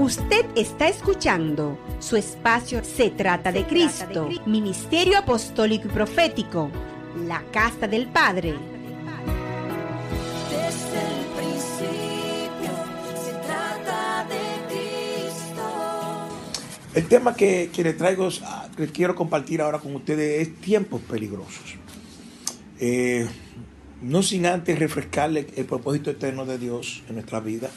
Usted está escuchando su espacio Se trata de Cristo, Ministerio Apostólico y Profético, la Casa del Padre. Desde el principio se trata de Cristo. El tema que, que le traigo, que quiero compartir ahora con ustedes es tiempos peligrosos. Eh, no sin antes refrescarle el propósito eterno de Dios en nuestra vida,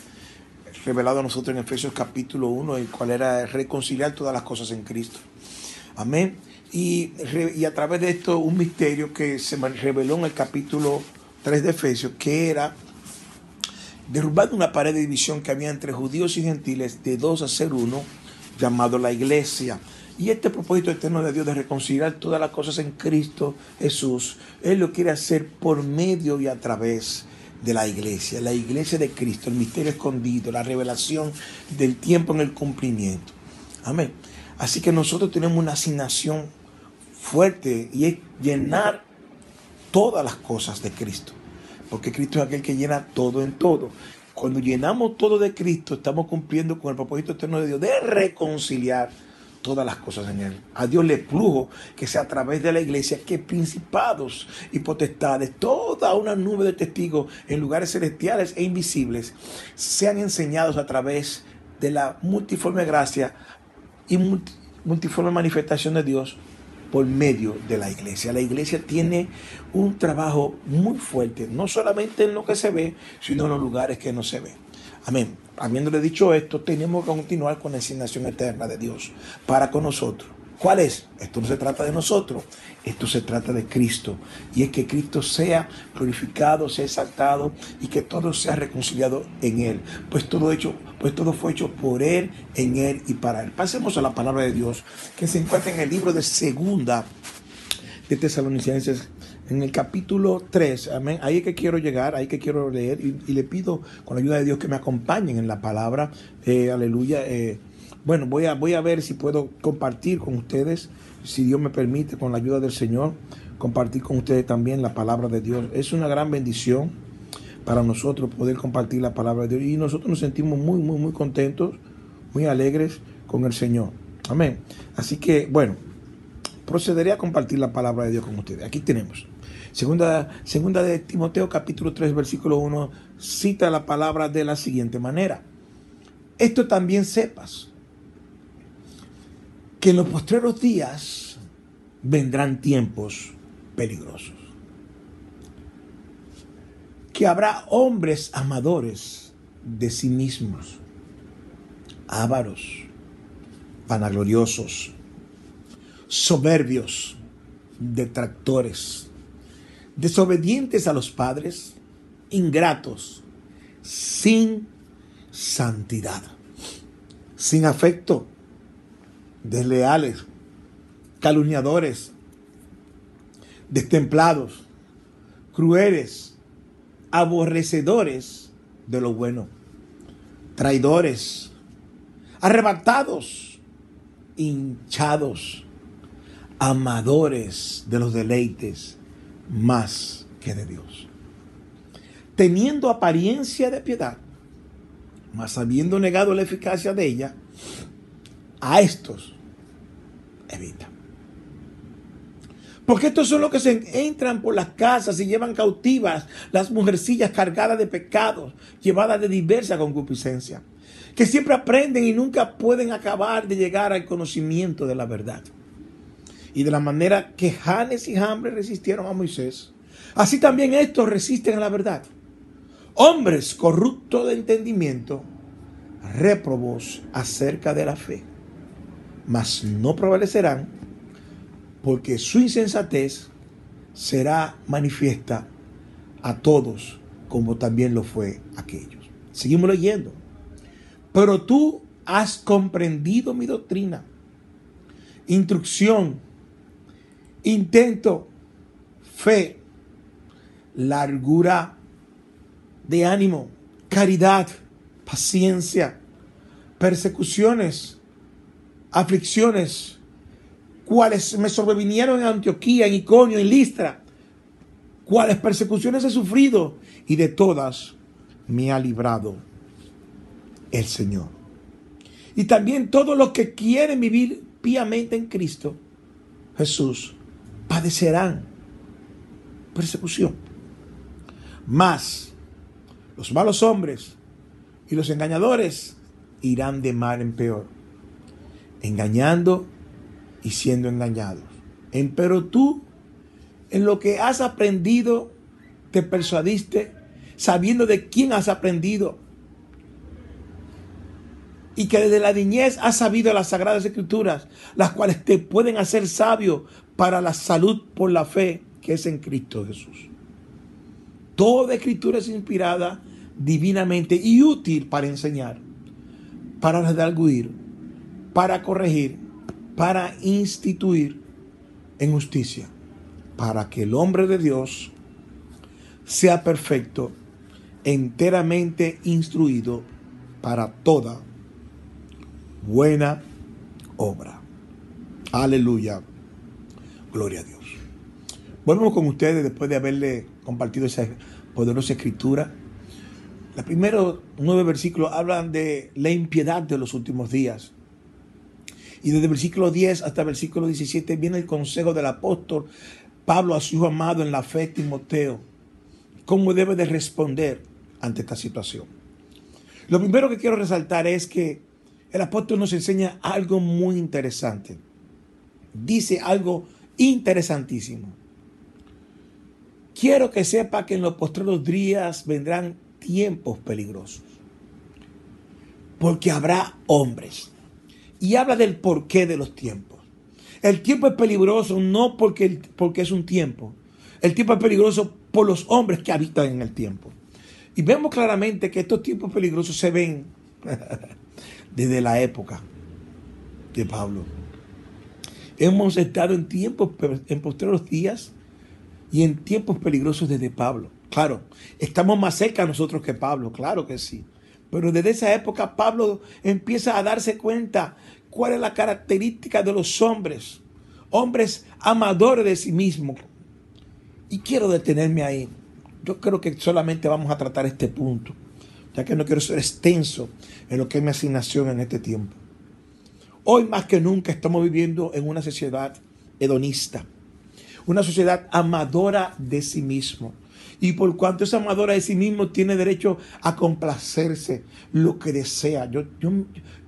revelado a nosotros en Efesios capítulo 1, el cual era reconciliar todas las cosas en Cristo. Amén. Y, a través de esto un misterio que se reveló en el capítulo 3 de Efesios, que era derrubando una pared de división que había entre judíos y gentiles de dos a ser uno, llamado la iglesia. Y este propósito eterno de Dios de reconciliar todas las cosas en Cristo Jesús, Él lo quiere hacer por medio y a través de la iglesia, la iglesia de Cristo, el misterio escondido, la revelación del tiempo en el cumplimiento. Amén. Así que nosotros tenemos una asignación fuerte y es llenar todas las cosas de Cristo. Porque Cristo es aquel que llena todo en todo. Cuando llenamos todo de Cristo, estamos cumpliendo con el propósito eterno de Dios de reconciliar todas las cosas en Él. A Dios le plujo que sea a través de la iglesia que principados y potestades, toda una nube de testigos en lugares celestiales e invisibles, sean enseñados a través de la multiforme gracia y multi- multiforme manifestación de Dios por medio de la iglesia. La iglesia tiene un trabajo muy fuerte, no solamente en lo que se ve, sino en los lugares que no se ven. Amén. Habiéndole dicho esto, tenemos que continuar con la asignación eterna de Dios para con nosotros. ¿Cuál es? Esto no se trata de nosotros, esto se trata de Cristo. Y es que Cristo sea glorificado, sea exaltado y que todo sea reconciliado en Él. Pues todo, hecho, pues todo fue hecho por Él, en Él y para Él. Pasemos a la palabra de Dios que se encuentra en el libro de Segunda de Tesalonicenses, en el capítulo 3. Amén. Ahí es que quiero llegar, ahí es que quiero leer y, le pido con la ayuda de Dios que me acompañen en la palabra. Eh, aleluya. Eh, bueno, voy a, voy a ver si puedo compartir con ustedes, si Dios me permite, con la ayuda del Señor, compartir con ustedes también la palabra de Dios. Es una gran bendición para nosotros poder compartir la palabra de Dios y nosotros nos sentimos muy, muy, muy contentos, muy alegres con el Señor. Amén. Así que, bueno, procederé a compartir la palabra de Dios con ustedes. Aquí tenemos. Segunda, segunda de Timoteo capítulo 3 versículo 1 cita la palabra de la siguiente manera. Esto también sepas que en los postreros días vendrán tiempos peligrosos. Que habrá hombres amadores de sí mismos, ávaros, vanagloriosos, soberbios, detractores, desobedientes a los padres, ingratos, sin santidad, sin afecto, desleales, calumniadores, destemplados, crueles, aborrecedores de lo bueno, traidores, arrebatados, hinchados, amadores de los deleites más que de Dios, teniendo apariencia de piedad, mas habiendo negado la eficacia de ella, a estos evita. Porque estos son los que se entran por las casas y llevan cautivas las mujercillas cargadas de pecados, llevadas de diversa concupiscencia, que siempre aprenden y nunca pueden acabar de llegar al conocimiento de la verdad. Y de la manera que Janes y Jambres resistieron a Moisés, así también estos resisten a la verdad. Hombres corruptos de entendimiento, réprobos acerca de la fe, mas no prevalecerán porque su insensatez será manifiesta a todos como también lo fue aquellos. Seguimos leyendo. Pero tú has comprendido mi doctrina, instrucción, intento, fe, largura de ánimo, caridad, paciencia, persecuciones, aflicciones, cuales me sobrevinieron en Antioquía, en Iconio, en Listra, cuáles persecuciones he sufrido y de todas me ha librado el Señor. Y también todos los que quieren vivir piamente en Cristo, Jesús, padecerán persecución. Más los malos hombres y los engañadores irán de mal en peor, engañando y siendo engañados. Pero tú, en lo que has aprendido, te persuadiste, sabiendo de quién has aprendido, y que desde la niñez has sabido las sagradas escrituras, las cuales te pueden hacer sabio para la salud por la fe que es en Cristo Jesús. Toda escritura es inspirada divinamente y útil para enseñar, para redarguir, para corregir, para instituir en justicia, para que el hombre de Dios sea perfecto, enteramente instruido para toda buena obra. Aleluya. Gloria a Dios. Volvemos con ustedes después de haberle compartido esa poderosa escritura. Los primeros nueve versículos hablan de la impiedad de los últimos días. Y desde el versículo 10 hasta el versículo 17 viene el consejo del apóstol Pablo a su amado en la fe, Timoteo. ¿Cómo debe de responder ante esta situación? Lo primero que quiero resaltar es que el apóstol nos enseña algo muy interesante. Dice algo interesantísimo. Quiero que sepa que en los postreros días vendrán tiempos peligrosos. Porque habrá hombres. Y habla del porqué de los tiempos. El tiempo es peligroso no porque, porque es un tiempo. El tiempo es peligroso por los hombres que habitan en el tiempo. Y vemos claramente que estos tiempos peligrosos se ven desde la época de Pablo. Hemos estado en tiempos, en posteriores días y en tiempos peligrosos desde Pablo. Claro, estamos más cerca nosotros que Pablo, claro que sí. Pero desde esa época Pablo empieza a darse cuenta cuál es la característica de los hombres, hombres amadores de sí mismos. Y quiero detenerme ahí. Yo creo que solamente vamos a tratar este punto ya que no quiero ser extenso en lo que es mi asignación en este tiempo. Hoy más que nunca estamos viviendo en una sociedad hedonista, una sociedad amadora de sí mismo. Y por cuanto es amadora de sí mismo, tiene derecho a complacerse lo que desea. Yo, yo,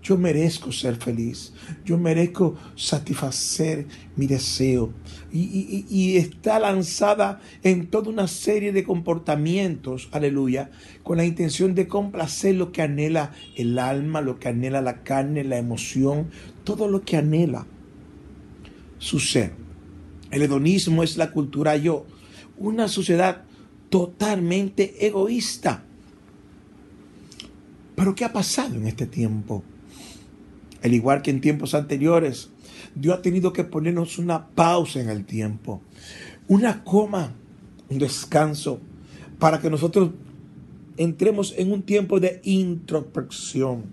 yo merezco ser feliz. Yo merezco satisfacer mi deseo. Y, está lanzada en toda una serie de comportamientos, aleluya, con la intención de complacer lo que anhela el alma, lo que anhela la carne, la emoción, todo lo que anhela su ser. El hedonismo es la cultura yo, una sociedad totalmente egoísta. Pero ¿qué ha pasado en este tiempo? Al igual que en tiempos anteriores, Dios ha tenido que ponernos una pausa en el tiempo, una coma, un descanso, para que nosotros entremos en un tiempo de introspección,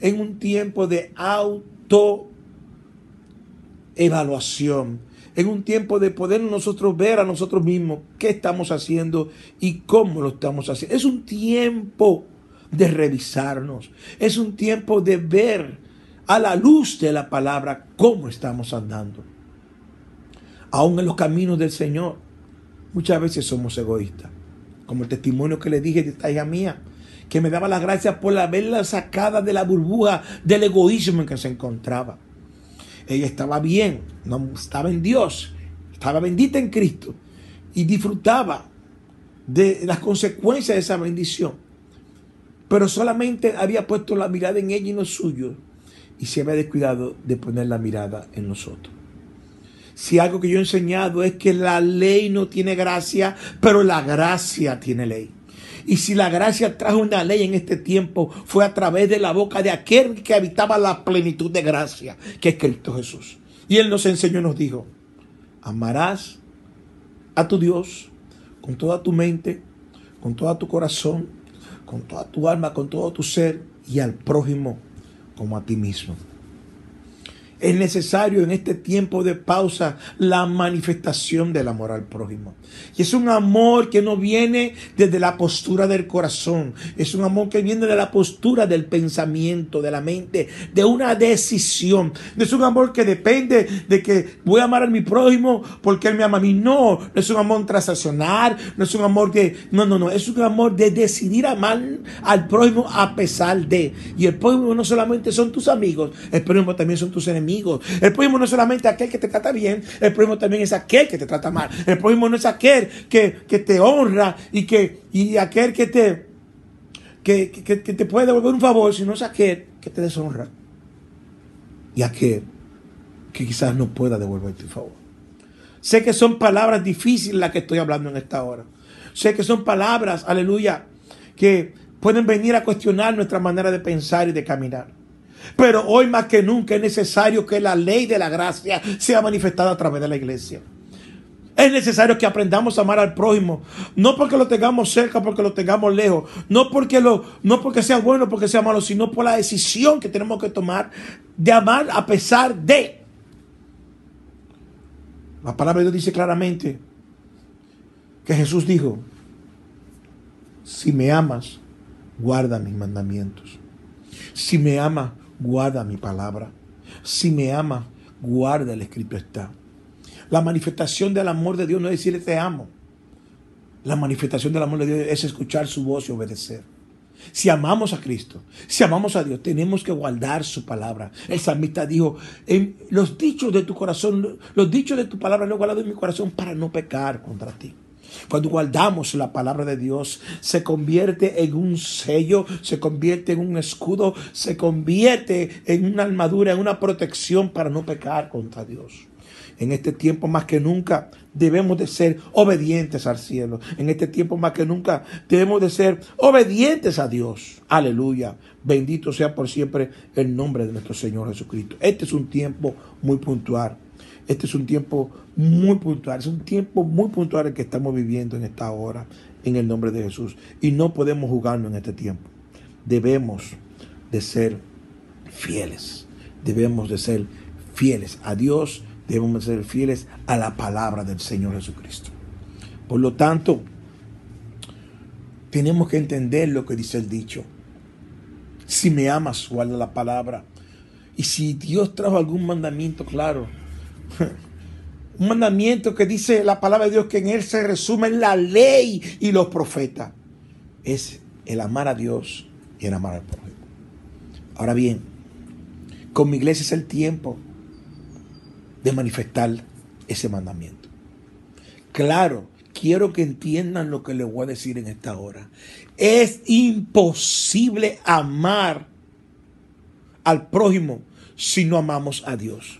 en un tiempo de autoevaluación, en un tiempo de poder nosotros ver a nosotros mismos qué estamos haciendo y cómo lo estamos haciendo. Es un tiempo de revisarnos, es un tiempo de ver a la luz de la palabra cómo estamos andando. Aún en los caminos del Señor, muchas veces somos egoístas. Como el testimonio que le dije de esta hija mía, que me daba las gracias por haberla sacada de la burbuja del egoísmo en que se encontraba. Ella estaba bien, no estaba en Dios, estaba bendita en Cristo y disfrutaba de las consecuencias de esa bendición. Pero solamente había puesto la mirada en ella y no suyo y se había descuidado de poner la mirada en nosotros. Si algo que yo he enseñado es que la ley no tiene gracia, pero la gracia tiene ley. Y si la gracia trajo una ley en este tiempo, fue a través de la boca de aquel que habitaba la plenitud de gracia, que es Cristo Jesús. Y Él nos enseñó y nos dijo, amarás a tu Dios con toda tu mente, con todo tu corazón, con toda tu alma, con todo tu ser y al prójimo como a ti mismo. Es necesario en este tiempo de pausa la manifestación del amor al prójimo. Y es un amor que no viene desde la postura del corazón, es un amor que viene de la postura del pensamiento, de la mente, de una decisión. No es un amor que depende de que voy a amar a mi prójimo porque él me ama a mí. No, no es un amor transaccional, no es un amor que, no, no, no, es un amor de decidir amar al prójimo a pesar de. Y el prójimo no solamente son tus amigos, el prójimo también son tus enemigos. El prójimo no es solamente aquel que te trata bien, el prójimo también es aquel que te trata mal. El prójimo no es aquel que, que te honra y, que, y aquel que te, que, que, que te puede devolver un favor, sino es aquel que te deshonra. Y aquel que quizás no pueda devolverte un favor. Sé que son palabras difíciles las que estoy hablando en esta hora. Sé que son palabras, aleluya, que pueden venir a cuestionar nuestra manera de pensar y de caminar. Pero hoy más que nunca es necesario que la ley de la gracia sea manifestada a través de la iglesia. Es necesario que aprendamos a amar al prójimo, no porque lo tengamos cerca, porque lo tengamos lejos, no porque lo no porque sea bueno, porque sea malo, sino por la decisión que tenemos que tomar de amar a pesar de. La palabra de Dios dice claramente que Jesús dijo, si me amas, guarda mis mandamientos. Si me amas, guarda mi palabra. Si me ama, guarda el escrito está. La manifestación del amor de Dios no es decirle te amo. La manifestación del amor de Dios es escuchar su voz y obedecer. Si amamos a Cristo, si amamos a Dios, tenemos que guardar su palabra. El salmista dijo, en los dichos de tu corazón, los dichos de tu palabra lo he guardado en mi corazón para no pecar contra ti. Cuando guardamos la palabra de Dios, se convierte en un sello, se convierte en un escudo, se convierte en una armadura, en una protección para no pecar contra Dios. En este tiempo más que nunca debemos de ser obedientes al cielo. En este tiempo más que nunca debemos de ser obedientes a Dios. Aleluya. Bendito sea por siempre el nombre de nuestro Señor Jesucristo. Este es un tiempo muy puntual. Este es un tiempo muy puntual, es un tiempo muy puntual el que estamos viviendo en esta hora, en el nombre de Jesús. Y no podemos jugarnos en este tiempo. Debemos de ser fieles, debemos de ser fieles a Dios, debemos de ser fieles a la palabra del Señor Jesucristo. Por lo tanto, tenemos que entender lo que dice el dicho. Si me amas, guarda la palabra. Y si Dios trajo algún mandamiento, claro, un mandamiento que dice la palabra de Dios que en él se resume la ley y los profetas. Es el amar a Dios y el amar al prójimo. Ahora bien, con mi iglesia es el tiempo de manifestar ese mandamiento. Claro, quiero que entiendan lo que les voy a decir en esta hora. Es imposible amar al prójimo si no amamos a Dios.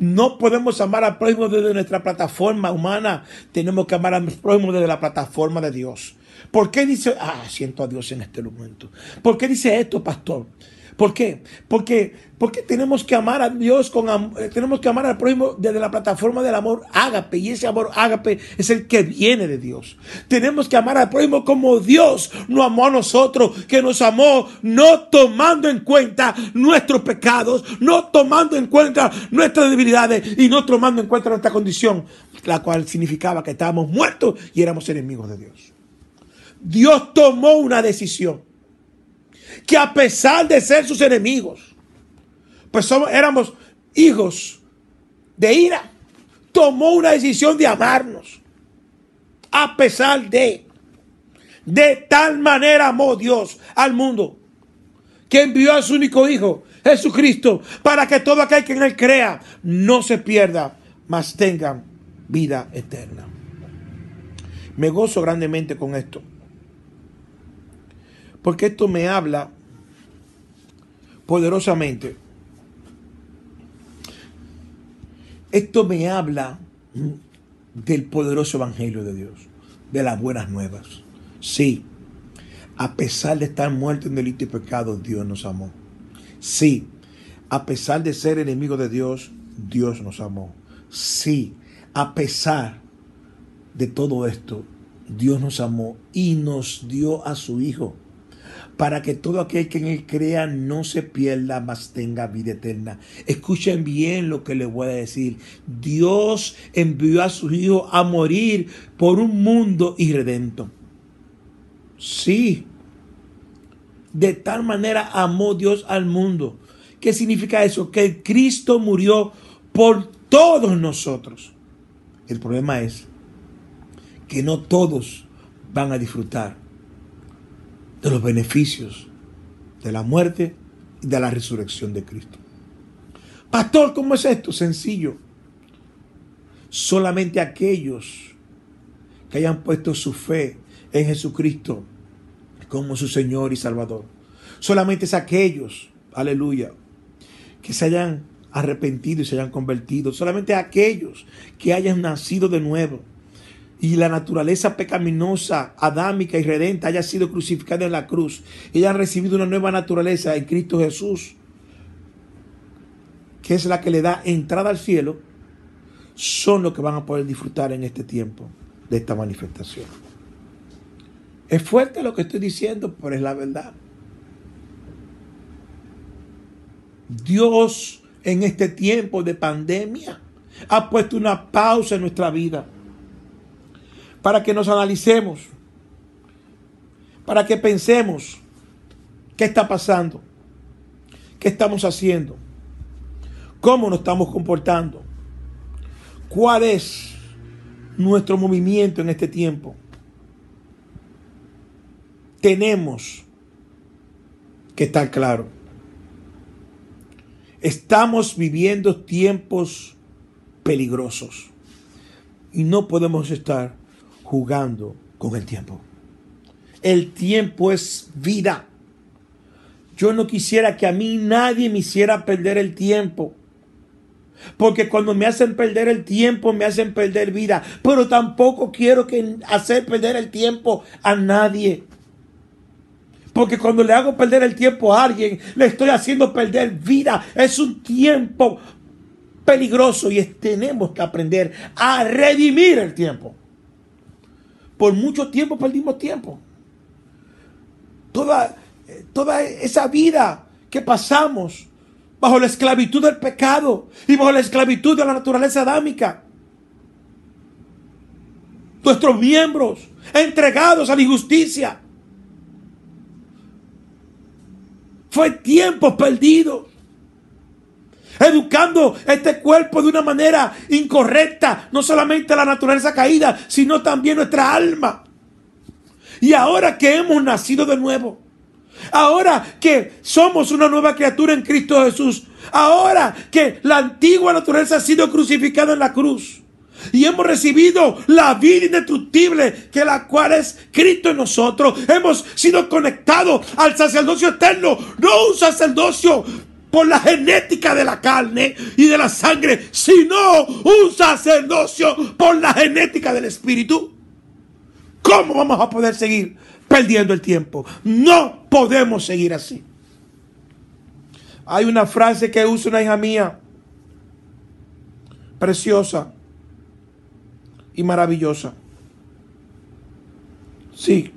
No podemos amar al prójimo desde nuestra plataforma humana. Tenemos que amar al prójimo desde la plataforma de Dios. ¿Por qué dice, ah, siento a Dios en este momento? ¿Por qué dice esto, pastor? ¿Por qué? Porque, porque tenemos que amar a Dios con eh, tenemos que amar al prójimo desde la plataforma del amor ágape y ese amor ágape es el que viene de Dios. Tenemos que amar al prójimo como Dios nos amó a nosotros, que nos amó no tomando en cuenta nuestros pecados, no tomando en cuenta nuestras debilidades y no tomando en cuenta nuestra condición, la cual significaba que estábamos muertos y éramos enemigos de Dios. Dios tomó una decisión que a pesar de ser sus enemigos, pues somos, éramos hijos de ira, tomó una decisión de amarnos. A pesar de, de tal manera amó Dios al mundo, que envió a su único hijo, Jesucristo, para que todo aquel que en él crea no se pierda, mas tengan vida eterna. Me gozo grandemente con esto. Porque esto me habla poderosamente. Esto me habla del poderoso evangelio de Dios, de las buenas nuevas. Sí, a pesar de estar muerto en delito y pecado, Dios nos amó. Sí, a pesar de ser enemigo de Dios, Dios nos amó. Sí, a pesar de todo esto, Dios nos amó y nos dio a su Hijo para que todo aquel que en él crea no se pierda, mas tenga vida eterna. Escuchen bien lo que les voy a decir. Dios envió a su Hijo a morir por un mundo irredento. Sí. De tal manera amó Dios al mundo. ¿Qué significa eso? Que Cristo murió por todos nosotros. El problema es que no todos van a disfrutar de los beneficios de la muerte y de la resurrección de Cristo. Pastor, ¿cómo es esto? Sencillo. Solamente aquellos que hayan puesto su fe en Jesucristo como su Señor y Salvador. Solamente es aquellos, aleluya, que se hayan arrepentido y se hayan convertido. Solamente aquellos que hayan nacido de nuevo y la naturaleza pecaminosa, adámica y redenta haya sido crucificada en la cruz y hayan recibido una nueva naturaleza en Cristo Jesús, que es la que le da entrada al cielo, son los que van a poder disfrutar en este tiempo de esta manifestación. Es fuerte lo que estoy diciendo, pero es la verdad. Dios en este tiempo de pandemia ha puesto una pausa en nuestra vida para que nos analicemos, para que pensemos qué está pasando, qué estamos haciendo, cómo nos estamos comportando, cuál es nuestro movimiento en este tiempo. Tenemos que estar claro. Estamos viviendo tiempos peligrosos y no podemos estar jugando con el tiempo. El tiempo es vida. Yo no quisiera que a mí nadie me hiciera perder el tiempo. Porque cuando me hacen perder el tiempo, me hacen perder vida. Pero tampoco quiero que hacer perder el tiempo a nadie. Porque cuando le hago perder el tiempo a alguien, le estoy haciendo perder vida. Es un tiempo peligroso y tenemos que aprender a redimir el tiempo. Por mucho tiempo perdimos tiempo. Toda, toda esa vida que pasamos bajo la esclavitud del pecado y bajo la esclavitud de la naturaleza adámica. Nuestros miembros entregados a la injusticia. Fue tiempo perdido educando este cuerpo de una manera incorrecta, no solamente la naturaleza caída, sino también nuestra alma. Y ahora que hemos nacido de nuevo, ahora que somos una nueva criatura en Cristo Jesús, ahora que la antigua naturaleza ha sido crucificada en la cruz, y hemos recibido la vida indestructible que la cual es Cristo en nosotros. Hemos sido conectados al sacerdocio eterno, no un sacerdocio por la genética de la carne y de la sangre, sino un sacerdocio por la genética del espíritu. ¿Cómo vamos a poder seguir perdiendo el tiempo? No podemos seguir así. Hay una frase que usa una hija mía, preciosa y maravillosa. Sí.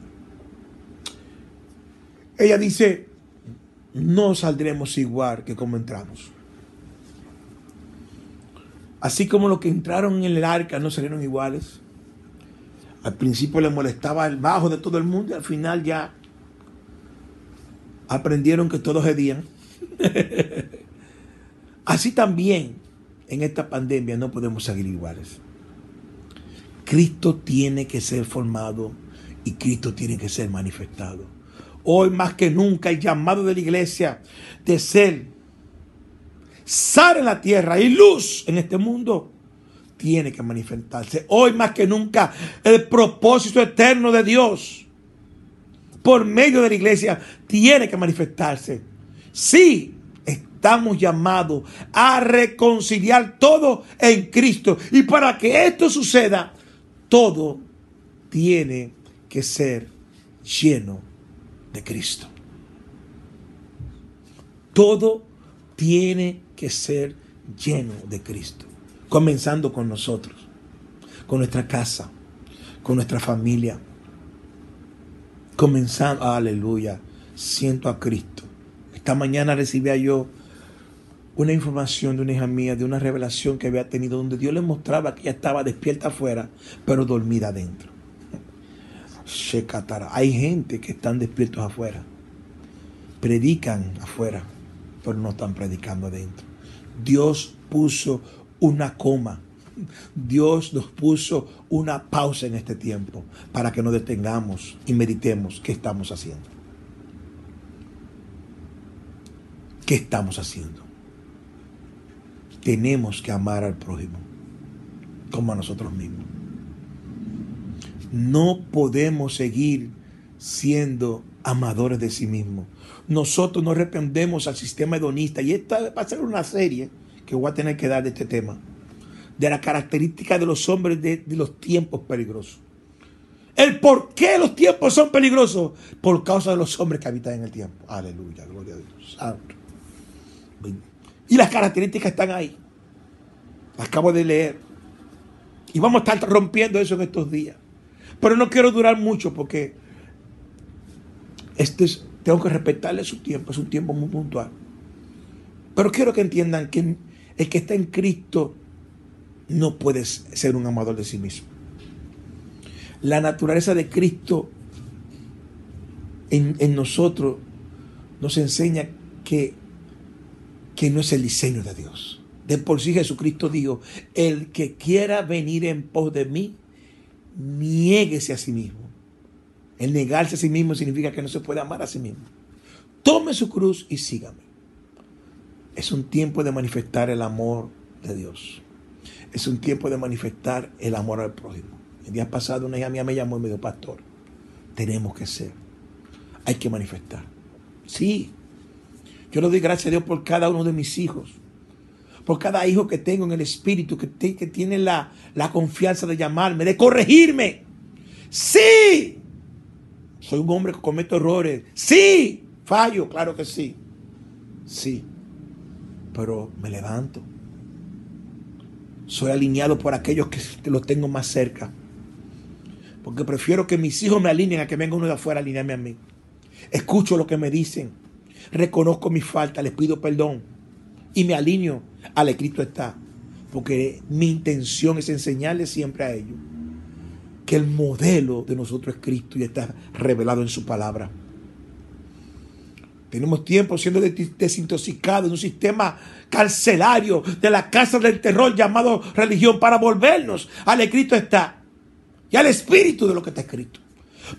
Ella dice, no saldremos igual que como entramos. Así como los que entraron en el arca no salieron iguales. Al principio les molestaba el bajo de todo el mundo y al final ya aprendieron que todos hedían. Así también en esta pandemia no podemos seguir iguales. Cristo tiene que ser formado y Cristo tiene que ser manifestado. Hoy más que nunca el llamado de la iglesia de ser sal en la tierra y luz en este mundo tiene que manifestarse. Hoy más que nunca el propósito eterno de Dios por medio de la iglesia tiene que manifestarse. Sí, estamos llamados a reconciliar todo en Cristo. Y para que esto suceda, todo tiene que ser lleno de Cristo. Todo tiene que ser lleno de Cristo, comenzando con nosotros, con nuestra casa, con nuestra familia, comenzando, aleluya, siento a Cristo. Esta mañana recibía yo una información de una hija mía, de una revelación que había tenido, donde Dios le mostraba que ella estaba despierta afuera, pero dormida adentro. Hay gente que están despiertos afuera, predican afuera, pero no están predicando adentro. Dios puso una coma. Dios nos puso una pausa en este tiempo para que nos detengamos y meditemos qué estamos haciendo. ¿Qué estamos haciendo? Tenemos que amar al prójimo como a nosotros mismos. No podemos seguir siendo amadores de sí mismos. Nosotros no respondemos al sistema hedonista. Y esta va a ser una serie que voy a tener que dar de este tema. De la característica de los hombres de, los tiempos peligrosos. El por qué los tiempos son peligrosos. Por causa de los hombres que habitan en el tiempo. Aleluya, gloria a Dios. Y las características están ahí. Las acabo de leer. Y vamos a estar rompiendo eso en estos días. Pero no quiero durar mucho porque este es, tengo que respetarle su tiempo. Es un tiempo muy puntual. Pero quiero que entiendan que el que está en Cristo no puede ser un amador de sí mismo. La naturaleza de Cristo en, en nosotros nos enseña que que no es el diseño de Dios. De por sí Jesucristo dijo, el que quiera venir en pos de mí, niéguese a sí mismo. El negarse a sí mismo significa que no se puede amar a sí mismo. Tome su cruz y sígame. Es un tiempo de manifestar el amor de Dios. Es un tiempo de manifestar el amor al prójimo. El día pasado una hija mía me llamó y me dijo, pastor, tenemos que ser. Hay que manifestar. Sí, yo le doy gracias a Dios por cada uno de mis hijos. Por cada hijo que tengo en el espíritu, que, tiene la, la confianza de llamarme, de corregirme. Sí. Soy un hombre que cometo errores. Sí. Fallo, claro que sí. Sí. Pero me levanto. Soy alineado por aquellos que los tengo más cerca. Porque prefiero que mis hijos me alineen a que venga uno de afuera a alinearme a mí. Escucho lo que me dicen. Reconozco mis faltas, les pido perdón. Y me alineo al escrito está. Porque mi intención es enseñarles siempre a ellos que el modelo de nosotros es Cristo y está revelado en su palabra. Tenemos tiempo siendo des- desintoxicados de un sistema carcelario de la casa del terror llamado religión para volvernos al escrito está y al espíritu de lo que está escrito.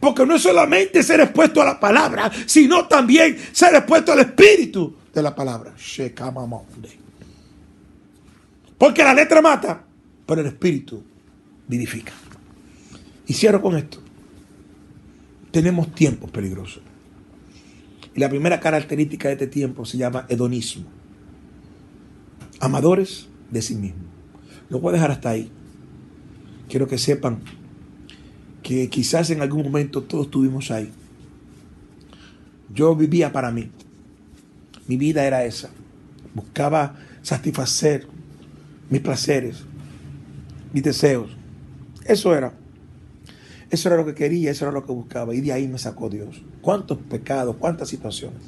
Porque no es solamente ser expuesto a la palabra, sino también ser expuesto al espíritu de la palabra. Porque la letra mata, pero el espíritu vivifica. Y cierro con esto. Tenemos tiempos peligrosos. Y la primera característica de este tiempo se llama hedonismo. Amadores de sí mismos. Lo voy a dejar hasta ahí. Quiero que sepan que quizás en algún momento todos estuvimos ahí. Yo vivía para mí. Mi vida era esa. Buscaba satisfacer mis placeres, mis deseos. Eso era. Eso era lo que quería, eso era lo que buscaba. Y de ahí me sacó Dios. ¿Cuántos pecados, cuántas situaciones?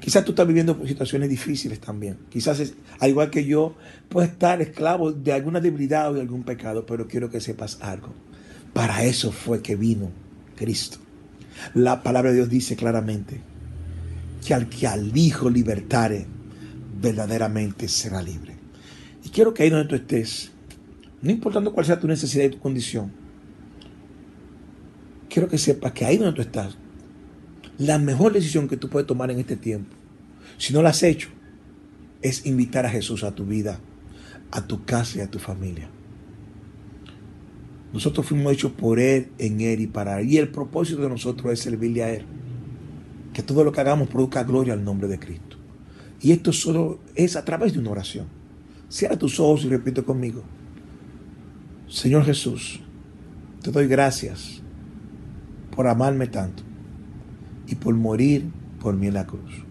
Quizás tú estás viviendo situaciones difíciles también. Quizás, es- al igual que yo, puedes estar esclavo de alguna debilidad o de algún pecado, pero quiero que sepas algo. Para eso fue que vino Cristo. La palabra de Dios dice claramente que al que al Hijo libertare, verdaderamente será libre. Quiero que ahí donde tú estés, no importando cuál sea tu necesidad y tu condición, quiero que sepas que ahí donde tú estás, la mejor decisión que tú puedes tomar en este tiempo, si no la has hecho, es invitar a Jesús a tu vida, a tu casa y a tu familia. Nosotros fuimos hechos por Él, en Él y para Él. Y el propósito de nosotros es servirle a Él. Que todo lo que hagamos produzca gloria al nombre de Cristo. Y esto solo es a través de una oración. Cierra tus ojos y repite conmigo. Señor Jesús, te doy gracias por amarme tanto y por morir por mí en la cruz.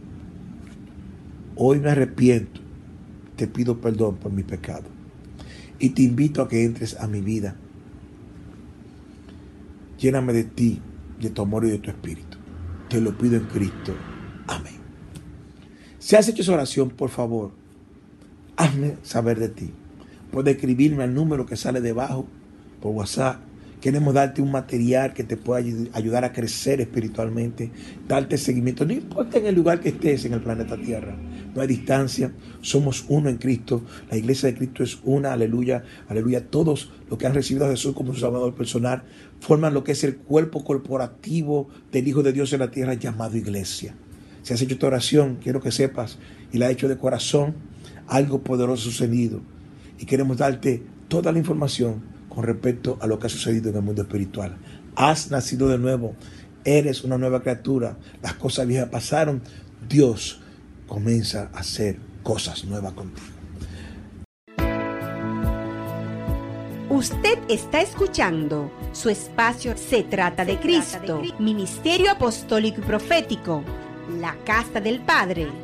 Hoy me arrepiento, te pido perdón por mi pecado y te invito a que entres a mi vida. Lléname de ti, de tu amor y de tu espíritu. Te lo pido en Cristo. Amén. Si has hecho esa oración, por favor, hazme saber de ti. Puedes escribirme al número que sale debajo por WhatsApp. Queremos darte un material que te pueda ayudar a crecer espiritualmente, darte seguimiento, no importa en el lugar que estés en el planeta Tierra. No hay distancia, somos uno en Cristo. La iglesia de Cristo es una, aleluya, aleluya. Todos los que han recibido a Jesús como su Salvador personal forman lo que es el cuerpo corporativo del Hijo de Dios en la tierra llamado iglesia. Si has hecho esta oración, quiero que sepas, y la has hecho de corazón, algo poderoso ha sucedido. Y queremos darte toda la información con respecto a lo que ha sucedido en el mundo espiritual. Has nacido de nuevo, eres una nueva criatura, las cosas viejas pasaron, Dios comienza a hacer cosas nuevas contigo. Usted está escuchando su espacio Se trata de Cristo, Ministerio Apostólico y Profético, la Casa del Padre